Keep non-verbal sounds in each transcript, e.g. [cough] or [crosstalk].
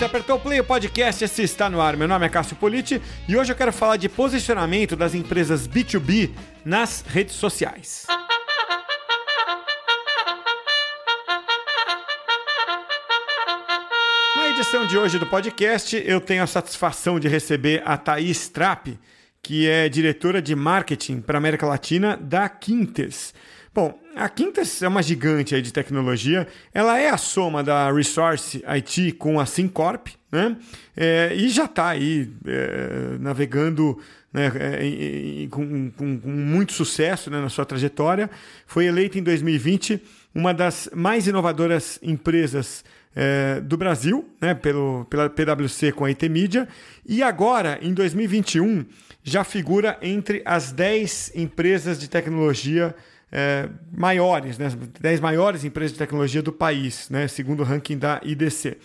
você apertou o play, o podcast esse está no ar. Meu nome é Cássio Politi e hoje eu quero falar de posicionamento das empresas B2B nas redes sociais. Na edição de hoje do podcast, eu tenho a satisfação de receber a Thaís Trapp, que é diretora de marketing para América Latina da Quintes. Bom, a Quintas é uma gigante aí de tecnologia. Ela é a soma da Resource IT com a SimCorp, né? É, e já está aí é, navegando né, é, com, com, com, muito sucesso né, na sua trajetória. Foi eleita em 2020 uma das mais inovadoras empresas é, do Brasil, né, pelo, pela PwC com a IT Media. E agora, em 2021, já figura entre as 10 empresas de tecnologia é, maiores, né, 10 maiores empresas de tecnologia do país, né, segundo o ranking da IDC.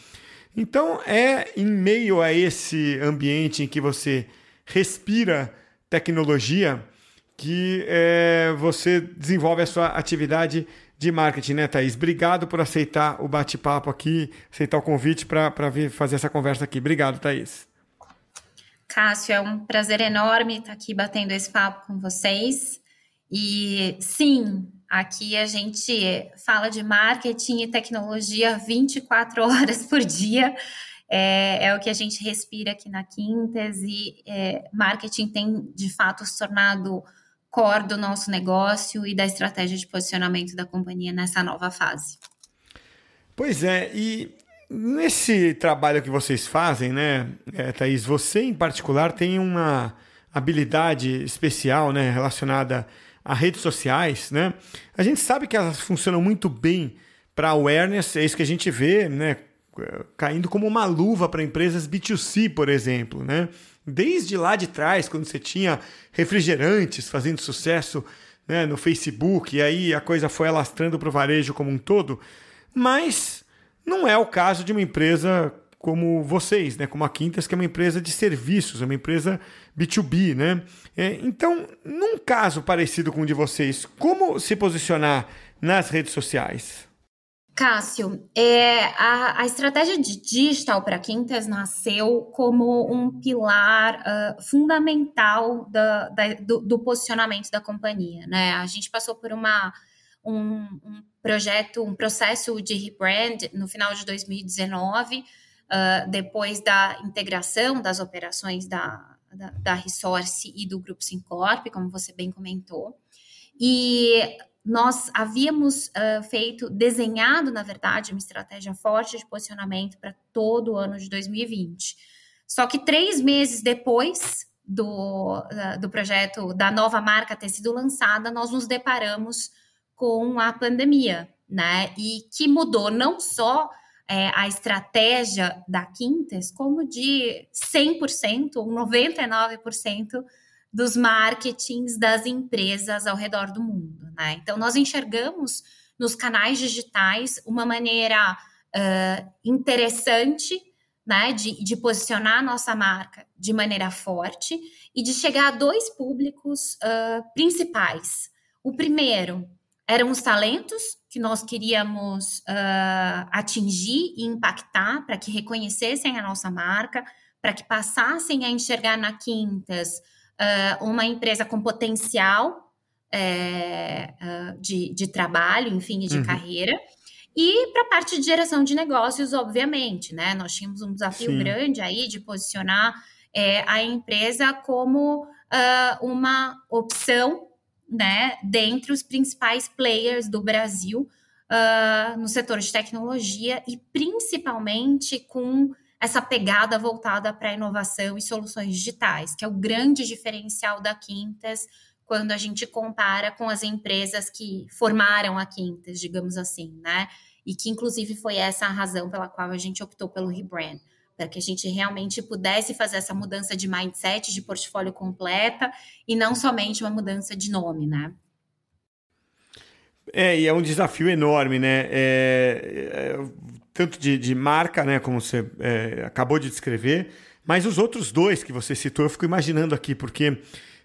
Então, é em meio a esse ambiente em que você respira tecnologia que é, você desenvolve a sua atividade de marketing, né, Thaís? Obrigado por aceitar o bate-papo aqui, aceitar o convite para vir fazer essa conversa aqui. Obrigado, Thaís. Cássio, é um prazer enorme estar aqui batendo esse papo com vocês. E sim, aqui a gente fala de marketing e tecnologia 24 [laughs] horas por dia. É, é o que a gente respira aqui na Quintas e é, marketing tem de fato se tornado core do nosso negócio e da estratégia de posicionamento da companhia nessa nova fase. Pois é, e nesse trabalho que vocês fazem, né, é, Thaís, você em particular tem uma habilidade especial né, relacionada a redes sociais, né? A gente sabe que elas funcionam muito bem para awareness, é isso que a gente vê, né? Caindo como uma luva para empresas B2C, por exemplo, né? Desde lá de trás, quando você tinha refrigerantes fazendo sucesso né, no Facebook, e aí a coisa foi alastrando para o varejo como um todo, mas não é o caso de uma empresa como vocês, né? Como a Quintas, que é uma empresa de serviços, é uma empresa B2B, né? É, então, num caso parecido com o de vocês, como se posicionar nas redes sociais? Cássio, é, a, a, estratégia de digital para Quintas nasceu como um pilar uh, fundamental da, da, do, do, posicionamento da companhia. Né? A gente passou por uma, um, um projeto, um processo de rebrand no final de 2019 uh, depois da integração das operações da, da, da Resource e do Grupo Sincorp, como você bem comentou. E nós havíamos uh, feito, desenhado, na verdade, uma estratégia forte de posicionamento para todo o ano de 2020. Só que três meses depois do, uh, do projeto da nova marca ter sido lançada, nós nos deparamos com a pandemia, né? E que mudou não só é, a estratégia da Quintes como de 100% ou 99% dos marketings das empresas ao redor do mundo. Né? Então, nós enxergamos nos canais digitais uma maneira uh, interessante né, de, de, posicionar a nossa marca de maneira forte e de chegar a dois públicos uh, principais. O primeiro eram os talentos que nós queríamos uh, atingir e impactar para que reconhecessem a nossa marca, para que passassem a enxergar na Quintas uh, uma empresa com potencial uh, de, de, trabalho, enfim, de uhum. carreira. E para a parte de geração de negócios, obviamente, né? Nós tínhamos um desafio Sim. grande aí de posicionar é, a empresa como uma opção né, dentre os principais players do Brasil uh, no setor de tecnologia e principalmente com essa pegada voltada para inovação e soluções digitais, que é o grande diferencial da Quintas quando a gente compara com as empresas que formaram a Quintas, digamos assim, né? E que inclusive foi essa a razão pela qual a gente optou pelo rebrand para que a gente realmente pudesse fazer essa mudança de mindset, de portfólio completa e não somente uma mudança de nome, né? É, e é um desafio enorme, né? É, é, tanto de, de, marca, né, como você é, acabou de descrever, mas os outros dois que você citou, eu fico imaginando aqui, porque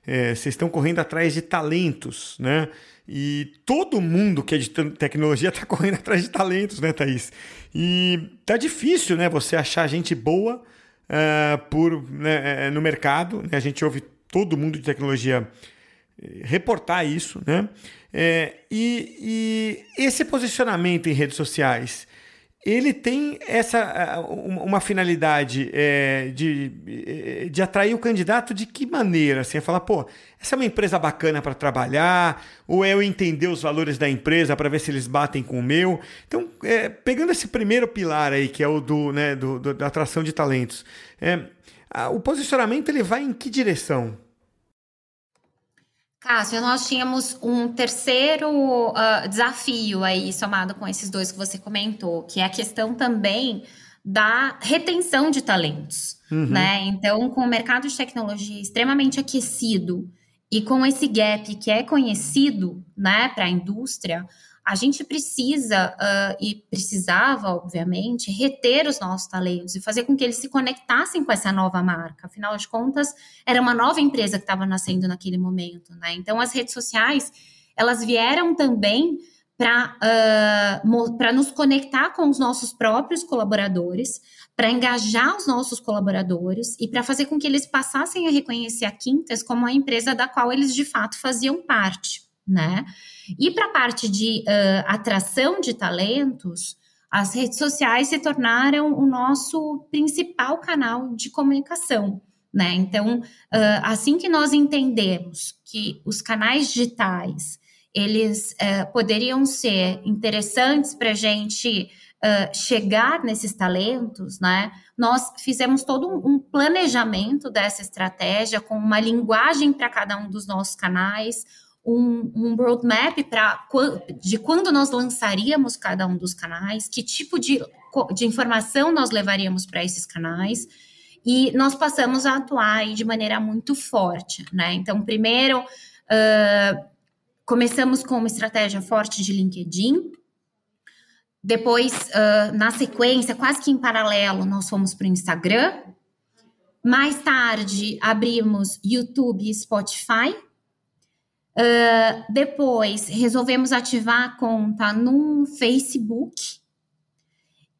é, vocês estão correndo atrás de talentos, né? E todo mundo que é de tecnologia está [laughs] correndo atrás de talentos, né, Thaís? E tá difícil, né, você achar gente boa uh, por, né, é, no mercado. Né? A gente ouve todo mundo de tecnologia reportar isso, né? É, e, e, esse posicionamento em redes sociais, ele tem essa uma finalidade é, de, de atrair o candidato de que maneira? Assim, é falar, pô, essa é uma empresa bacana para trabalhar, ou é eu entender os valores da empresa para ver se eles batem com o meu. Então, é, pegando esse primeiro pilar aí, que é o do, né, do, do da atração de talentos, é, a, o posicionamento ele vai em que direção? Cássio, nós tínhamos um terceiro uh, desafio aí, somado com esses dois que você comentou, que é a questão também da retenção de talentos, uhum. né? Então, com o mercado de tecnologia extremamente aquecido e com esse gap que é conhecido, né, para a indústria, a gente precisa uh, e precisava, obviamente, reter os nossos talentos e fazer com que eles se conectassem com essa nova marca. Afinal de contas, era uma nova empresa que estava nascendo naquele momento, né? Então, as redes sociais elas vieram também para uh, nos conectar com os nossos próprios colaboradores, para engajar os nossos colaboradores e para fazer com que eles passassem a reconhecer a Quintas como a empresa da qual eles de fato faziam parte, né? E para a parte de uh, atração de talentos, as redes sociais se tornaram o nosso principal canal de comunicação. Né? Então, assim que nós entendemos que os canais digitais eles poderiam ser interessantes para a gente chegar nesses talentos, né? Nós fizemos todo um planejamento dessa estratégia com uma linguagem para cada um dos nossos canais, um, um roadmap para de quando nós lançaríamos cada um dos canais, que tipo de, de informação nós levaríamos para esses canais. E nós passamos a atuar de maneira muito forte, né? Então, primeiro, uh, começamos com uma estratégia forte de LinkedIn. Depois, uh, na sequência, quase que em paralelo, nós fomos para o Instagram. Mais tarde, abrimos YouTube e Spotify. Uh, depois, resolvemos ativar a conta no Facebook.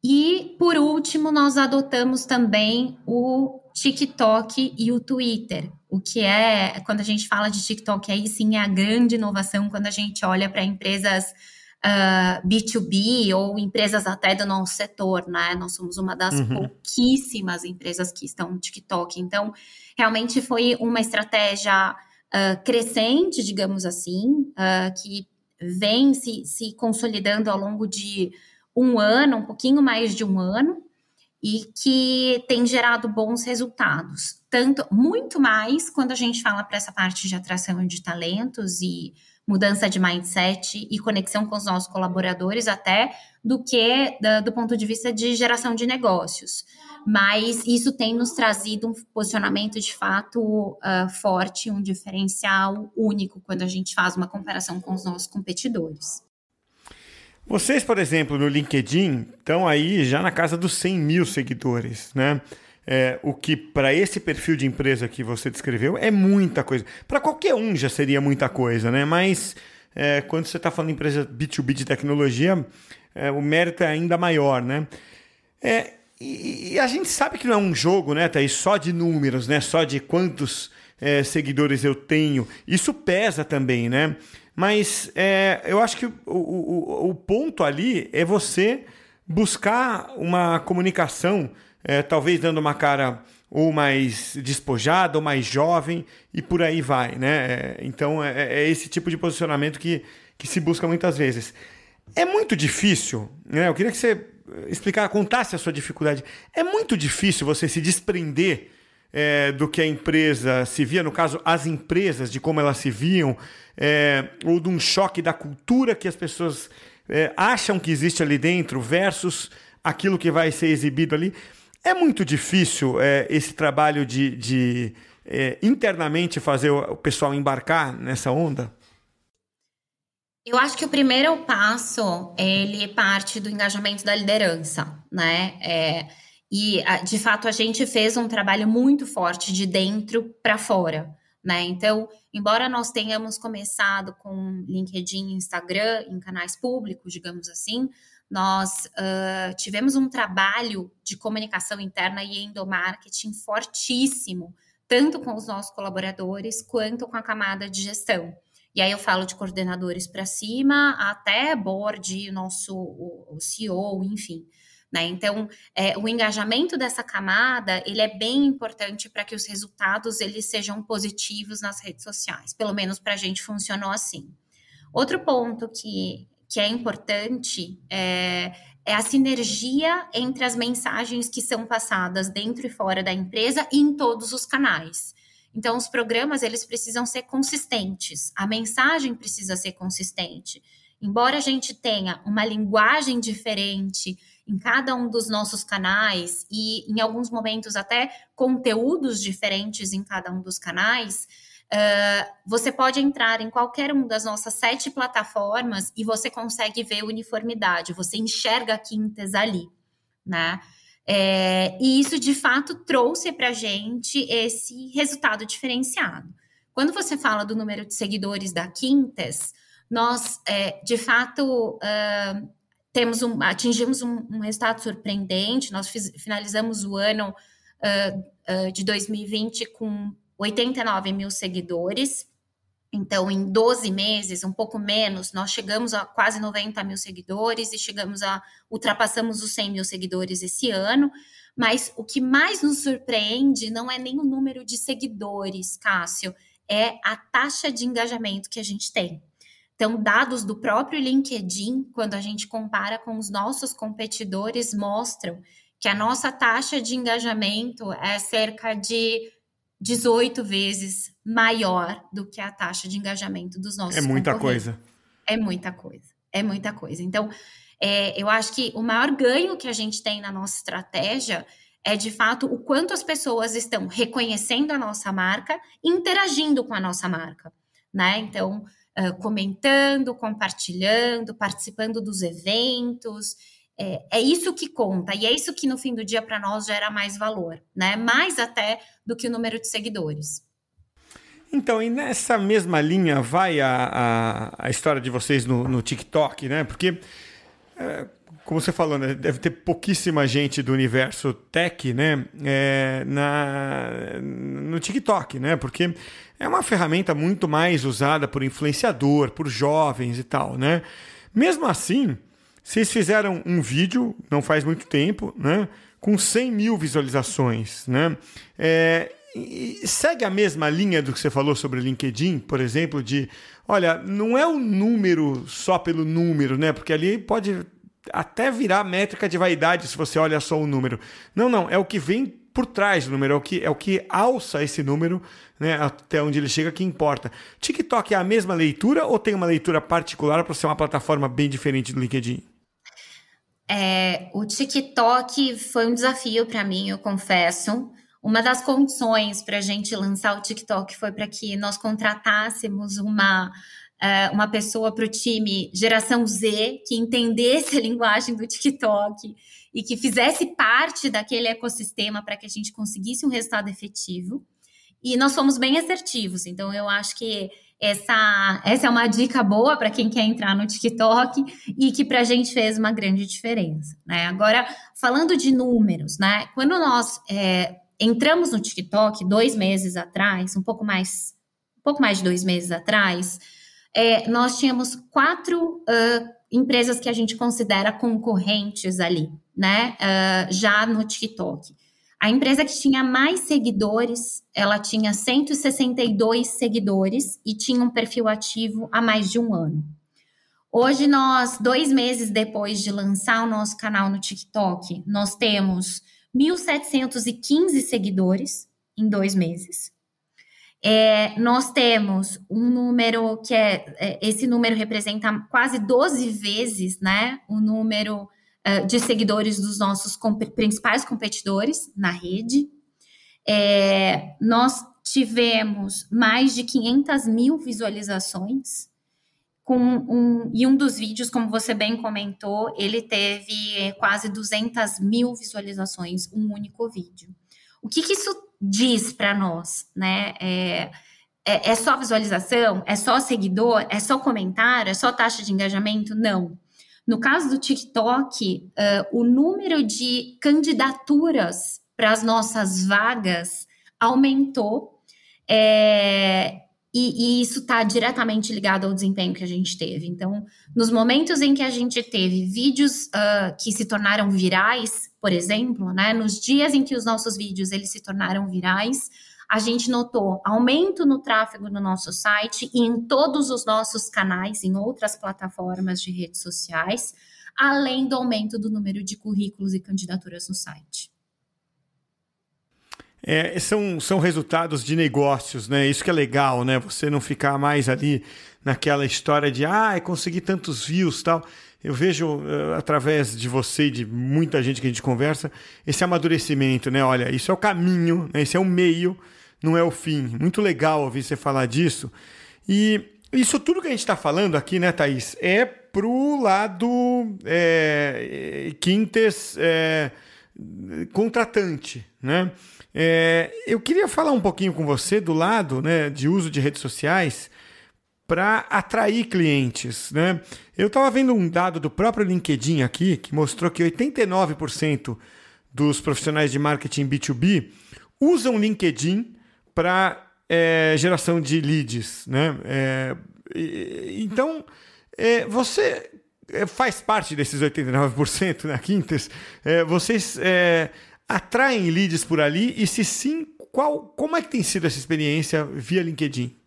E, por último, nós adotamos também o TikTok e o Twitter. O que é, quando a gente fala de TikTok, aí sim é a grande inovação quando a gente olha para empresas uh, ah, B2B ou empresas até do nosso setor, né? Nós somos uma das uhum. pouquíssimas empresas que estão no TikTok. Então, realmente foi uma estratégia uh, crescente, digamos assim, uh, que vem se, se consolidando ao longo de um ano, um pouquinho mais de um ano e que tem gerado bons resultados. Tanto, muito mais quando a gente fala para essa parte de atração de talentos e mudança de mindset e conexão com os nossos colaboradores, até do que da, do ponto de vista de geração de negócios. Mas isso tem nos trazido um posicionamento de fato uh, forte, um diferencial único quando a gente faz uma comparação com os nossos competidores. Vocês, por exemplo, no LinkedIn, estão aí já na casa dos 100 mil seguidores, né? É, o que para esse perfil de empresa que você descreveu é muita coisa. Para qualquer um já seria muita coisa, né? Mas é, quando você está falando de empresa B2B de tecnologia, é, o mérito é ainda maior, né? É, e, e, a gente sabe que não é um jogo, né, Thaís? Só de números, né? Só de quantos é, seguidores eu tenho. Isso pesa também, né? Mas é, eu acho que o, o, o, ponto ali é você buscar uma comunicação, é, talvez dando uma cara ou mais despojada, ou mais jovem, e por aí vai, né? É, então é, é, esse tipo de posicionamento que, que se busca muitas vezes. É muito difícil, né? Eu queria que você explicar, contasse a sua dificuldade. É muito difícil você se desprender é, do que a empresa se via, no caso, as empresas, de como elas se viam, é, ou de um choque da cultura que as pessoas é, acham que existe ali dentro versus aquilo que vai ser exibido ali. É muito difícil é, esse trabalho de, de é, internamente fazer o pessoal embarcar nessa onda? Eu acho que o primeiro passo ele parte do engajamento da liderança, né? É, e, de fato, a gente fez um trabalho muito forte de dentro para fora. Né? Então, embora nós tenhamos começado com LinkedIn Instagram em canais públicos, digamos assim, nós uh, tivemos um trabalho de comunicação interna e endomarketing fortíssimo, tanto com os nossos colaboradores quanto com a camada de gestão. E aí eu falo de coordenadores para cima, até board, nosso o, o CEO, enfim. Né? Então, é, o engajamento dessa camada ele é bem importante para que os resultados eles sejam positivos nas redes sociais. Pelo menos para a gente funcionou assim. Outro ponto que, que é importante é, é a sinergia entre as mensagens que são passadas dentro e fora da empresa e em todos os canais. Então, os programas eles precisam ser consistentes, a mensagem precisa ser consistente. Embora a gente tenha uma linguagem diferente em cada um dos nossos canais e, em alguns momentos, até conteúdos diferentes em cada um dos canais, uh, você pode entrar em qualquer uma das nossas sete plataformas e você consegue ver uniformidade, você enxerga quintas ali, né? É, e isso de fato trouxe para a gente esse resultado diferenciado. Quando você fala do número de seguidores da Quintas, nós é, de fato uh, temos um, atingimos um, um, resultado surpreendente. Nós fiz, finalizamos o ano uh, uh, de 2020 com 89 mil seguidores. Então, em 12 meses, um pouco menos, nós chegamos a quase 90 mil seguidores e chegamos a ultrapassamos os 100 mil seguidores esse ano. Mas o que mais nos surpreende não é nem o número de seguidores, Cássio, é a taxa de engajamento que a gente tem. Então, dados do próprio LinkedIn, quando a gente compara com os nossos competidores, mostram que a nossa taxa de engajamento é cerca de 18 vezes maior do que a taxa de engajamento dos nossos É muita coisa. É muita coisa. É muita coisa. Então, é, eu acho que o maior ganho que a gente tem na nossa estratégia é de fato o quanto as pessoas estão reconhecendo a nossa marca interagindo com a nossa marca, né? Então, uh, comentando, compartilhando, participando dos eventos. É, é, isso que conta e é isso que no fim do dia para nós gera mais valor, né? Mais até do que o número de seguidores. Então, e nessa mesma linha vai a, a, a história de vocês no, no TikTok, né? Porque, é, como você falou, né? deve ter pouquíssima gente do universo tech, né? É, na, no TikTok, né? Porque é uma ferramenta muito mais usada por influenciador, por jovens e tal, né? Mesmo assim, vocês fizeram um vídeo, não faz muito tempo, né? Com 100 mil visualizações, né? É, segue a mesma linha do que você falou sobre LinkedIn, por exemplo, de, olha, não é o número só pelo número, né? Porque ali pode até virar métrica de vaidade se você olha só o número. Não, não, é o que vem por trás do número, é o que, é o que alça esse número né, até onde ele chega que importa. TikTok é a mesma leitura ou tem uma leitura particular para ser uma plataforma bem diferente do LinkedIn? É, o TikTok foi um desafio para mim, eu confesso. Uma das condições para a gente lançar o TikTok foi para que nós contratássemos uma, uh, uma pessoa para o time geração Z que entendesse [laughs] a linguagem do TikTok e que fizesse parte daquele ecossistema para que a gente conseguisse um resultado efetivo. E nós fomos bem assertivos, então eu acho que essa, essa é uma dica boa para quem quer entrar no TikTok e que para a gente fez uma grande diferença. Né? Agora, falando de números, né? quando nós é, entramos no TikTok dois meses atrás, um pouco mais, um pouco mais de dois meses atrás, é, nós tínhamos quatro uh, empresas que a gente considera concorrentes ali né, uh, já no TikTok. A empresa que tinha mais seguidores, ela tinha 162 seguidores e tinha um perfil ativo há mais de um ano. Hoje, nós, dois meses depois de lançar o nosso canal no TikTok, nós temos 1.715 seguidores em dois meses. É, nós temos um número que é, é, esse número representa quase 12 vezes, né, o número uh, de seguidores dos nossos comp principais competidores na rede. É, nós tivemos mais de 500 mil visualizações. Com um, e um dos vídeos, como você bem comentou, ele teve quase 200 mil visualizações, um único vídeo. O que, que isso diz para nós, né? É, é, é, só visualização? É só seguidor? É só comentário? É só taxa de engajamento? Não. No caso do TikTok, uh, o número de candidaturas para as nossas vagas aumentou. É, e, e, isso está diretamente ligado ao desempenho que a gente teve. Então, nos momentos em que a gente teve vídeos uh, que se tornaram virais, por exemplo, né, nos dias em que os nossos vídeos eles se tornaram virais, a gente notou aumento no tráfego no nosso site e em todos os nossos canais, em outras plataformas de redes sociais, além do aumento do número de currículos e candidaturas no site. É, são, são resultados de negócios, né? Isso que é legal, né? Você não ficar mais ali naquela história de ah, consegui tantos views tal. Eu vejo uh, através de você e de muita gente que a gente conversa esse amadurecimento, né? Olha, isso é o caminho, né? esse é o meio, não é o fim. Muito legal ouvir você falar disso. E isso tudo que a gente está falando aqui, né, Thaís, é pro lado é, Quintes é, contratante, né? É, eu queria falar um pouquinho com você do lado né, de uso de redes sociais para atrair clientes. Né? Eu estava vendo um dado do próprio LinkedIn aqui que mostrou que 89% dos profissionais de marketing B2B usam LinkedIn para é, geração de leads. Né? É, então, é, você é, faz parte desses 89% na né, Quintas. É, vocês é, atraem leads por ali? E se sim, qual, como é que tem sido essa experiência via LinkedIn?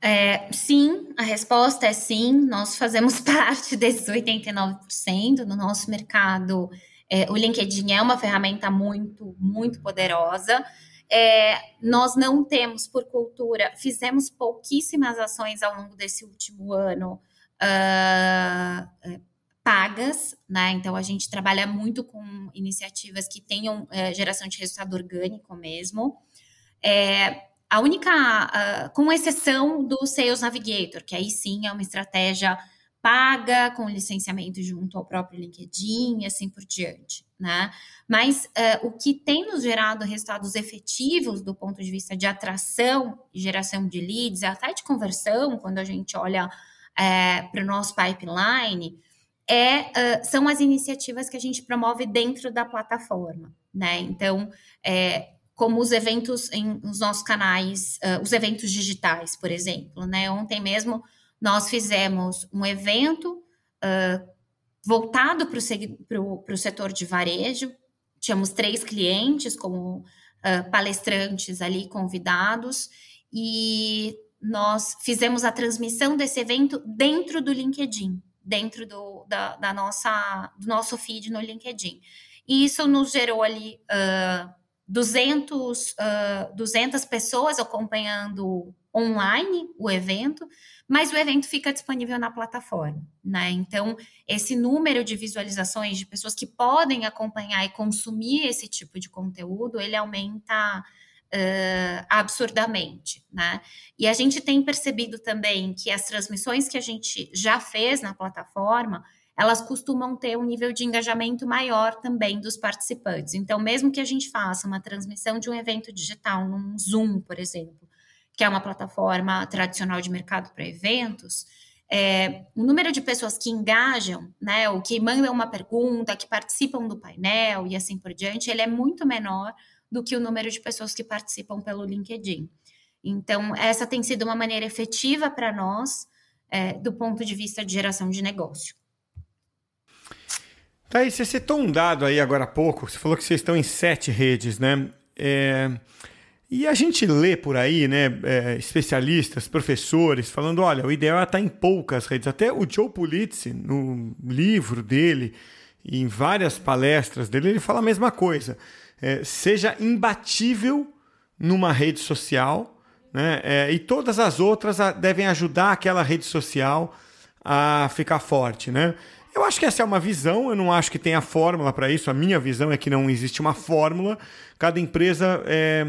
É, sim, a resposta é sim. Nós fazemos [laughs] parte desses 89% no nosso mercado. É, o LinkedIn é uma ferramenta muito, muito poderosa. É, nós não temos, por cultura, fizemos pouquíssimas ações ao longo desse último ano uh, pagas, né? Então a gente trabalha muito com iniciativas que tenham é, geração de resultado orgânico mesmo. É, a única, uh, com exceção do Sales Navigator, que aí sim é uma estratégia paga, com licenciamento junto ao próprio LinkedIn e assim por diante, né? Mas uh, o que tem nos gerado resultados efetivos do ponto de vista de atração geração de leads, até de conversão, quando a gente olha é, para o nosso pipeline, é, uh, são as iniciativas que a gente promove dentro da plataforma, né? Então, é, como os eventos em os nossos canais, uh, os eventos digitais, por exemplo, né? Ontem mesmo nós fizemos um evento uh, voltado para o setor de varejo. Tínhamos três clientes como uh, palestrantes ali convidados e nós fizemos a transmissão desse evento dentro do LinkedIn dentro do, da, da, nossa, do nosso feed no LinkedIn. E isso nos gerou ali uh, 200, uh, 200 pessoas acompanhando online o evento, mas o evento fica disponível na plataforma, né? Então, esse número de visualizações de pessoas que podem acompanhar e consumir esse tipo de conteúdo, ele aumenta uh, absurdamente, né? E a gente tem percebido também que as transmissões que a gente já fez na plataforma, elas costumam ter um nível de engajamento maior também dos participantes. Então, mesmo que a gente faça uma transmissão de um evento digital, num Zoom, por exemplo, que é uma plataforma tradicional de mercado para eventos, é, o número de pessoas que engajam, né, ou que mandam uma pergunta, que participam do painel e assim por diante, ele é muito menor do que o número de pessoas que participam pelo LinkedIn. Então, essa tem sido uma maneira efetiva para nós, é, do ponto de vista de geração de negócio. Aí, você citou um dado aí agora há pouco, você falou que vocês estão em sete redes, né? É, e a gente lê por aí, né, é, especialistas, professores, falando: olha, o ideal é estar em poucas redes. Até o Joe Pulitzer, no livro dele, e em várias palestras dele, ele fala a mesma coisa é, seja imbatível numa rede social, né? É, e todas as outras devem ajudar aquela rede social a ficar forte, né? Eu acho que essa é uma visão, eu não acho que tenha fórmula para isso. A minha visão é que não existe uma fórmula. Cada empresa é,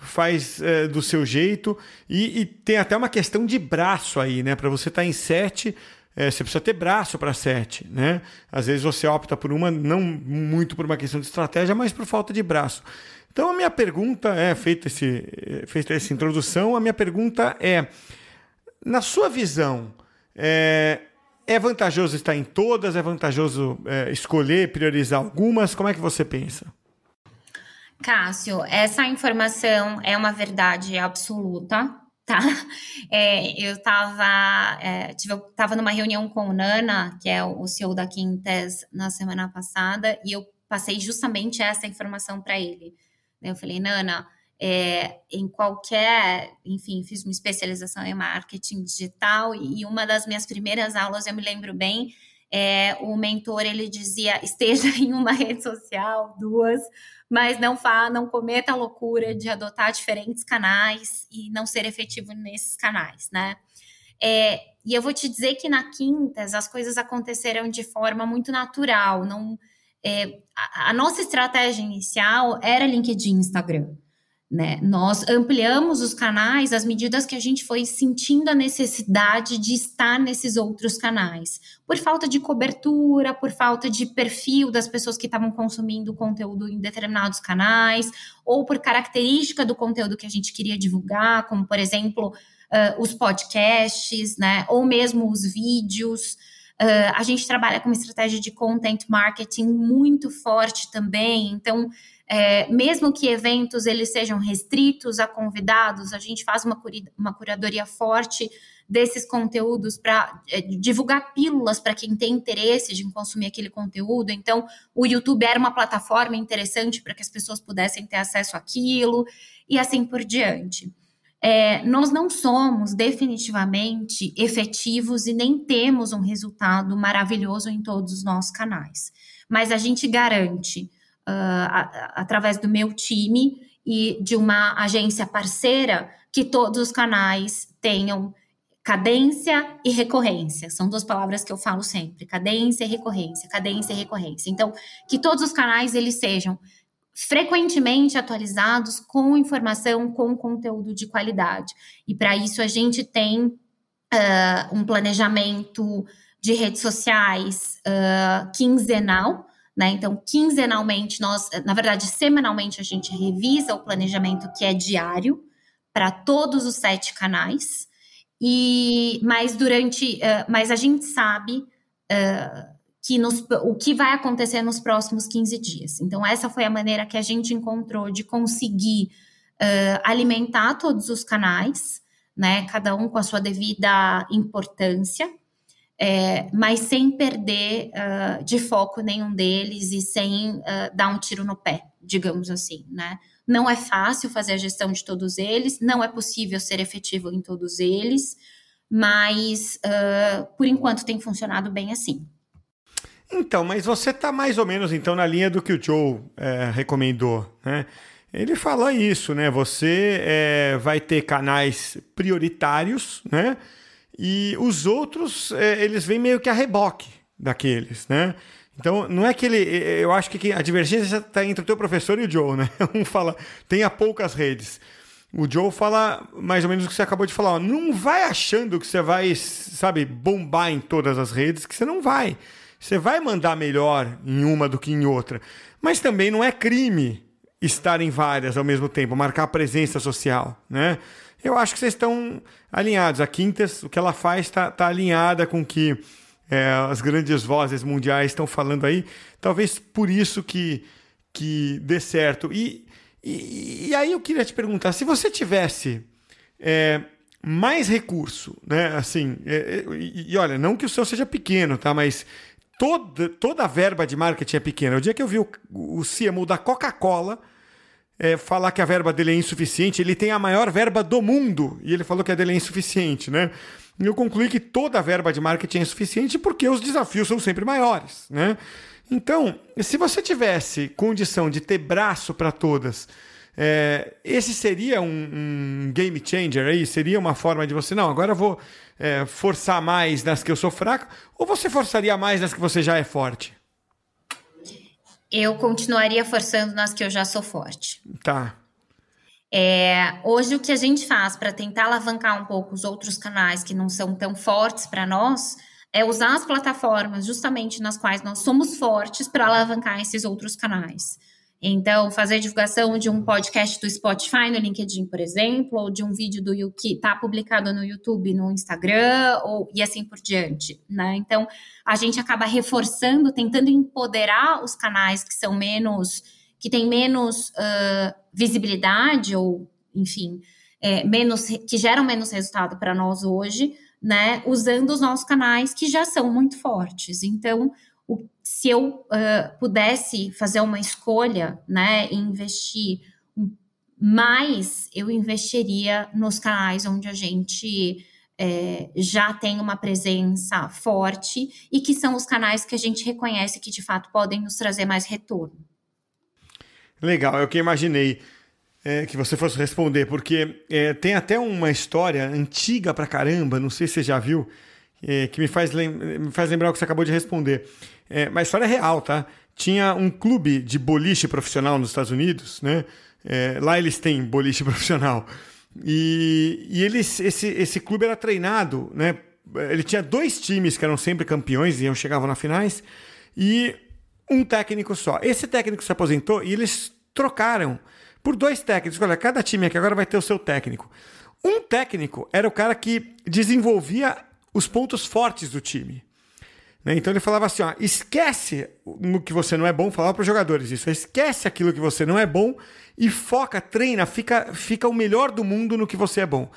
faz é, do seu jeito e, e, tem até uma questão de braço aí, né? Para você estar tá em sete, é, você precisa ter braço para sete, né? Às vezes você opta por uma, não muito por uma questão de estratégia, mas por falta de braço. Então a minha pergunta é, feita, esse, feita essa introdução, a minha pergunta é, na sua visão, é, é vantajoso estar em todas? É vantajoso é, escolher, priorizar algumas? Como é que você pensa? Cássio, essa informação é uma verdade absoluta, tá? [laughs] É, eu estava é, tava numa reunião com o Nana, que é o CEO da Quintes, na semana passada, e eu passei justamente essa informação para ele. Eu falei, Nana, é, em qualquer, enfim, fiz uma especialização em marketing digital e uma das minhas primeiras aulas, eu me lembro bem, é, o mentor ele dizia esteja em uma [laughs] rede social, duas, mas não vá, não cometa a loucura de adotar diferentes canais e não ser efetivo nesses canais, né? É, e eu vou te dizer que na Quintas as coisas aconteceram de forma muito natural. Não, é, a, a nossa estratégia inicial era LinkedIn, Instagram. Né? Nós ampliamos os canais às medidas que a gente foi sentindo a necessidade de estar nesses outros canais, por falta de cobertura, por falta de perfil das pessoas que estavam consumindo conteúdo em determinados canais, ou por característica do conteúdo que a gente queria divulgar, como por exemplo uh, os podcasts, né? ou mesmo os vídeos. Uh, a gente trabalha com uma estratégia de content marketing muito forte também, então é, mesmo que eventos eles sejam restritos a convidados, a gente faz uma, uma curadoria forte desses conteúdos para é, divulgar pílulas para quem tem interesse de consumir aquele conteúdo. Então, o YouTube era uma plataforma interessante para que as pessoas pudessem ter acesso àquilo e assim por diante. É, nós não somos definitivamente efetivos e nem temos um resultado maravilhoso em todos os nossos canais, mas a gente garante uh, através do meu time e de uma agência parceira que todos os canais tenham cadência e recorrência. São duas palavras que eu falo sempre: cadência e recorrência, cadência e recorrência. Então, que todos os canais eles sejam frequentemente atualizados com informação, com conteúdo de qualidade. E para isso a gente tem uh, um planejamento de redes sociais uh, quinzenal, né? Então, quinzenalmente, nós, na verdade, semanalmente, a gente revisa o planejamento que é diário para todos os sete canais. E mas durante, uh, mas a gente sabe uh, que nos, o que vai acontecer nos próximos 15 dias. Então, essa foi a maneira que a gente encontrou de conseguir uh, alimentar todos os canais, né? Cada um com a sua devida importância é, mas sem perder uh, de foco nenhum deles e sem uh, dar um tiro no pé, digamos assim, né? Não é fácil fazer a gestão de todos eles, não é possível ser efetivo em todos eles, mas uh, por enquanto tem funcionado bem assim. Então, mas você está mais ou menos então na linha do que o Joe é, recomendou, né? Ele fala isso, né? Você é, vai ter canais prioritários, né? E os outros, é, eles vêm meio que a reboque daqueles, né? Então, não é que ele. Eu acho que a divergência está entre o teu professor e o Joe, né? [laughs] Um fala, tenha poucas redes. O Joe fala mais ou menos o que você acabou de falar. Ó, não vai achando que você vai, sabe, bombar em todas as redes, que você não vai. Você vai mandar melhor em uma do que em outra. Mas também não é crime estar em várias ao mesmo tempo, marcar presença social, né? Eu acho que vocês estão alinhados. A Quintas, o que ela faz está tá alinhada com o que é, as grandes vozes mundiais estão falando aí. Talvez por isso que, que dê certo. E, e, e aí eu queria te perguntar, se você tivesse é, mais recurso, né? Assim, é, é e, e, olha, não que o seu seja pequeno, tá? Mas toda, toda a verba de marketing é pequena. O dia que eu vi o, o CMO da Coca-Cola é, falar que a verba dele é insuficiente. Ele tem a maior verba do mundo e ele falou que a dele é insuficiente, né? E eu concluí que toda a verba de marketing é insuficiente porque os desafios são sempre maiores, né? Então, se você tivesse condição de ter braço para todas, é, esse seria um, um, game changer aí? Seria uma forma de você, não, agora eu vou é, forçar mais nas que eu sou fraco, ou você forçaria mais nas que você já é forte? Eu continuaria forçando nas que eu já sou forte. Tá. É, hoje o que a gente faz para tentar alavancar um pouco os outros canais que não são tão fortes para nós é usar as plataformas justamente nas quais nós somos fortes para alavancar esses outros canais. Então, fazer divulgação de um podcast do Spotify no LinkedIn, por exemplo, ou de um vídeo do que está publicado no YouTube, no Instagram, ou e assim por diante, né? Então, a gente acaba reforçando, tentando empoderar os canais que são menos, que têm menos uh, visibilidade, ou, enfim, é, menos, que geram menos resultado para nós hoje, né? Usando os nossos canais que já são muito fortes. Então, o, se eu uh, pudesse fazer uma escolha, né, e investir mais, eu investiria nos canais onde a gente é, já tem uma presença forte e que são os canais que a gente reconhece que de fato podem nos trazer mais retorno. Legal, é o que imaginei é, que você fosse responder, porque é, tem até uma história antiga pra caramba, não sei se você já viu, é, que me faz, me faz lembrar o que você acabou de responder. É, mas a história é real, tá? Tinha um clube de boliche profissional nos Estados Unidos, né? É, lá eles têm boliche [laughs] profissional. E, e eles, esse, esse clube era treinado, né? Ele tinha dois times que eram sempre campeões e chegavam na finais, e um técnico só. Esse técnico se aposentou e eles trocaram por dois técnicos. Olha, cada time aqui agora vai ter o seu técnico. Um técnico era o cara que desenvolvia os pontos fortes do time. Né? Então ele falava assim: ó, esquece no que você não é bom, falava para os jogadores isso, esquece aquilo que você não é bom e foca, treina, fica, fica o melhor do mundo no que você é bom.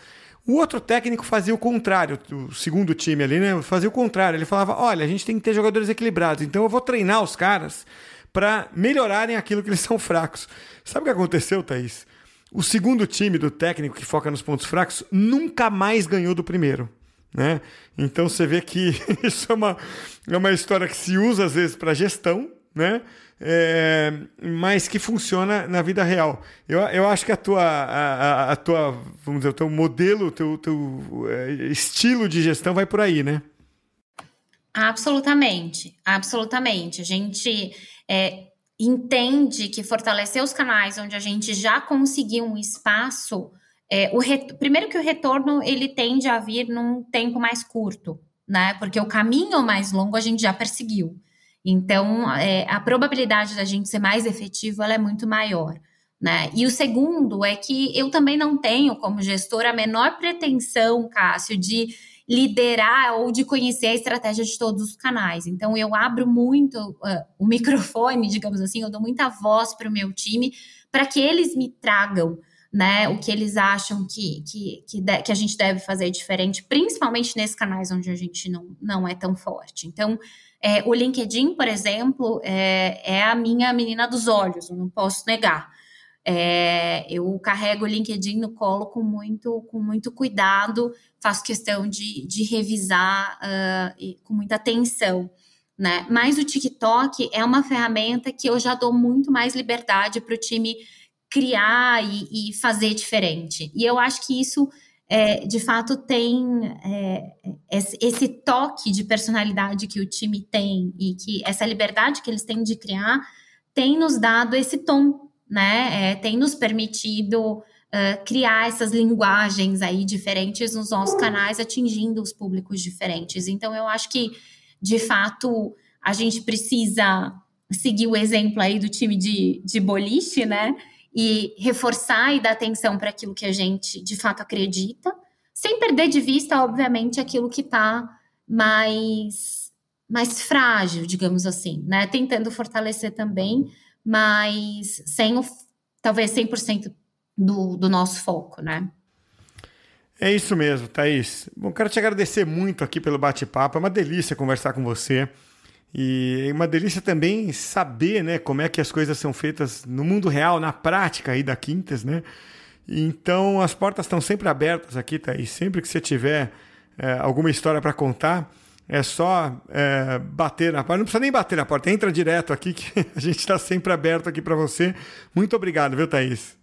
O outro técnico fazia o contrário, o segundo time ali, né? Fazia o contrário. Ele falava: olha, a gente tem que ter jogadores equilibrados, então eu vou treinar os caras para melhorarem aquilo que eles [laughs] são fracos. Sabe o que aconteceu, Thaís? O segundo time do técnico que foca nos pontos fracos nunca mais ganhou do primeiro. Né? Então você vê que [laughs] isso é uma, é uma história que se usa às vezes para gestão, né? É, mas que funciona na vida real. Eu, eu acho que a tua, a, a, a tua, vamos dizer, o teu modelo, o teu, teu é, estilo de gestão vai por aí, né? Absolutamente, absolutamente. A gente é, entende que fortalecer os canais onde a gente já conseguiu um espaço é, o. Primeiro que o retorno ele tende a vir num tempo mais curto, né? Porque o caminho mais longo a gente já perseguiu. Então, é, a probabilidade da gente ser mais efetivo é muito maior. Né? E o segundo é que eu também não tenho, como gestora, a menor pretensão, Cássio, de liderar ou de conhecer a estratégia de todos os canais. Então, eu abro muito uh, o [laughs] microfone, digamos assim, eu dou muita voz para o meu time para que eles me tragam né? O que eles acham que, que, que, de, que, a gente deve fazer diferente, principalmente nesses canais onde a gente não, não é tão forte. Então, é, o LinkedIn, por exemplo, é, é, a minha menina dos olhos, eu não posso negar. É, eu carrego o LinkedIn no colo com muito, com muito cuidado, faço questão de, de revisar uh, e, com muita atenção. Né? Mas o TikTok é uma ferramenta que eu já dou muito mais liberdade para o time criar e, e, fazer diferente. E eu acho que isso, é, de fato, tem é, esse toque de personalidade que o time tem e que essa liberdade que eles têm de criar tem nos dado esse tom, né? É, tem nos permitido Uh, criar essas linguagens aí diferentes nos nossos canais, atingindo os públicos diferentes. Então, eu acho que, de fato, a gente precisa seguir o exemplo aí do time de, de boliche, né? E reforçar e dar atenção para aquilo que a gente de fato acredita, sem perder de vista, obviamente, aquilo que está mais, mais frágil, digamos assim, né? Tentando fortalecer também, mas sem o, talvez 100% do, do nosso foco, né? É isso mesmo, Thaís. Bom, quero te agradecer muito aqui pelo bate-papo. É uma delícia conversar com você. E é uma delícia também saber né, como é que as coisas são feitas no mundo real, na prática aí da Quintas, né? Então as portas estão sempre abertas aqui, tá? E sempre que você tiver é, alguma história para contar, é só é, bater na porta. Não precisa nem bater na porta, entra direto aqui que [laughs] a gente está sempre aberto aqui para você. Muito obrigado, viu, Thaís?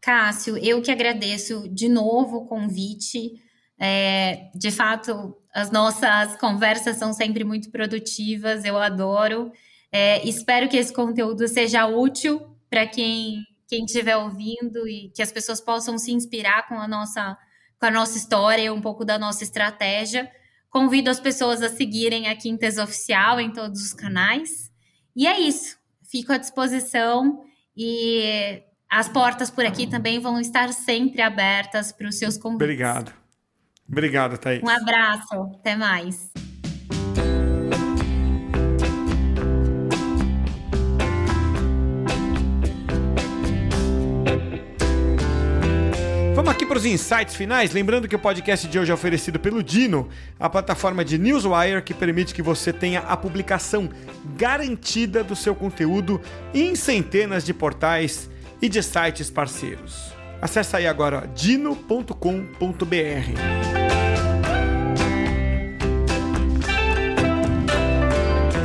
Cássio, eu que agradeço de novo o convite. É, de fato, as nossas conversas são sempre muito produtivas, eu adoro. É, espero que esse conteúdo seja útil para quem quem estiver ouvindo e que as pessoas possam se inspirar com a nossa com a nossa história, um pouco da nossa estratégia. Convido as pessoas a seguirem a Quintes Oficial em todos os canais. E é isso. fico à disposição e as portas por aqui também vão estar sempre abertas para os seus convites. Obrigado. Obrigado, Thaís. Um abraço. Até mais. Vamos aqui para os insights finais. Lembrando que o podcast de hoje é oferecido pelo Dino, a plataforma de Newswire que permite que você tenha a publicação garantida do seu conteúdo em centenas de portais e de sites parceiros. Acesse aí agora dino.com.br.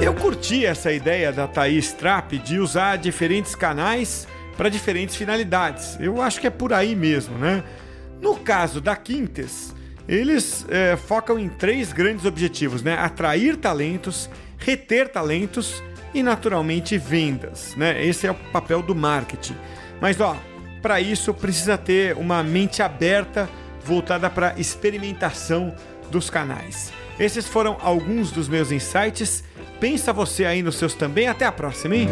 Eu curti essa ideia da Thaís Trapp de usar diferentes canais para diferentes finalidades. Eu acho que é por aí mesmo, né? No caso da Quintes, eles é, focam em três grandes objetivos, né? Atrair talentos, reter talentos e, naturalmente, vendas, né? Esse é o papel do marketing. Mas, ó, para isso precisa ter uma mente aberta, voltada para experimentação dos canais. Esses foram alguns dos meus insights. Pensa você aí nos seus também. Até a próxima, hein?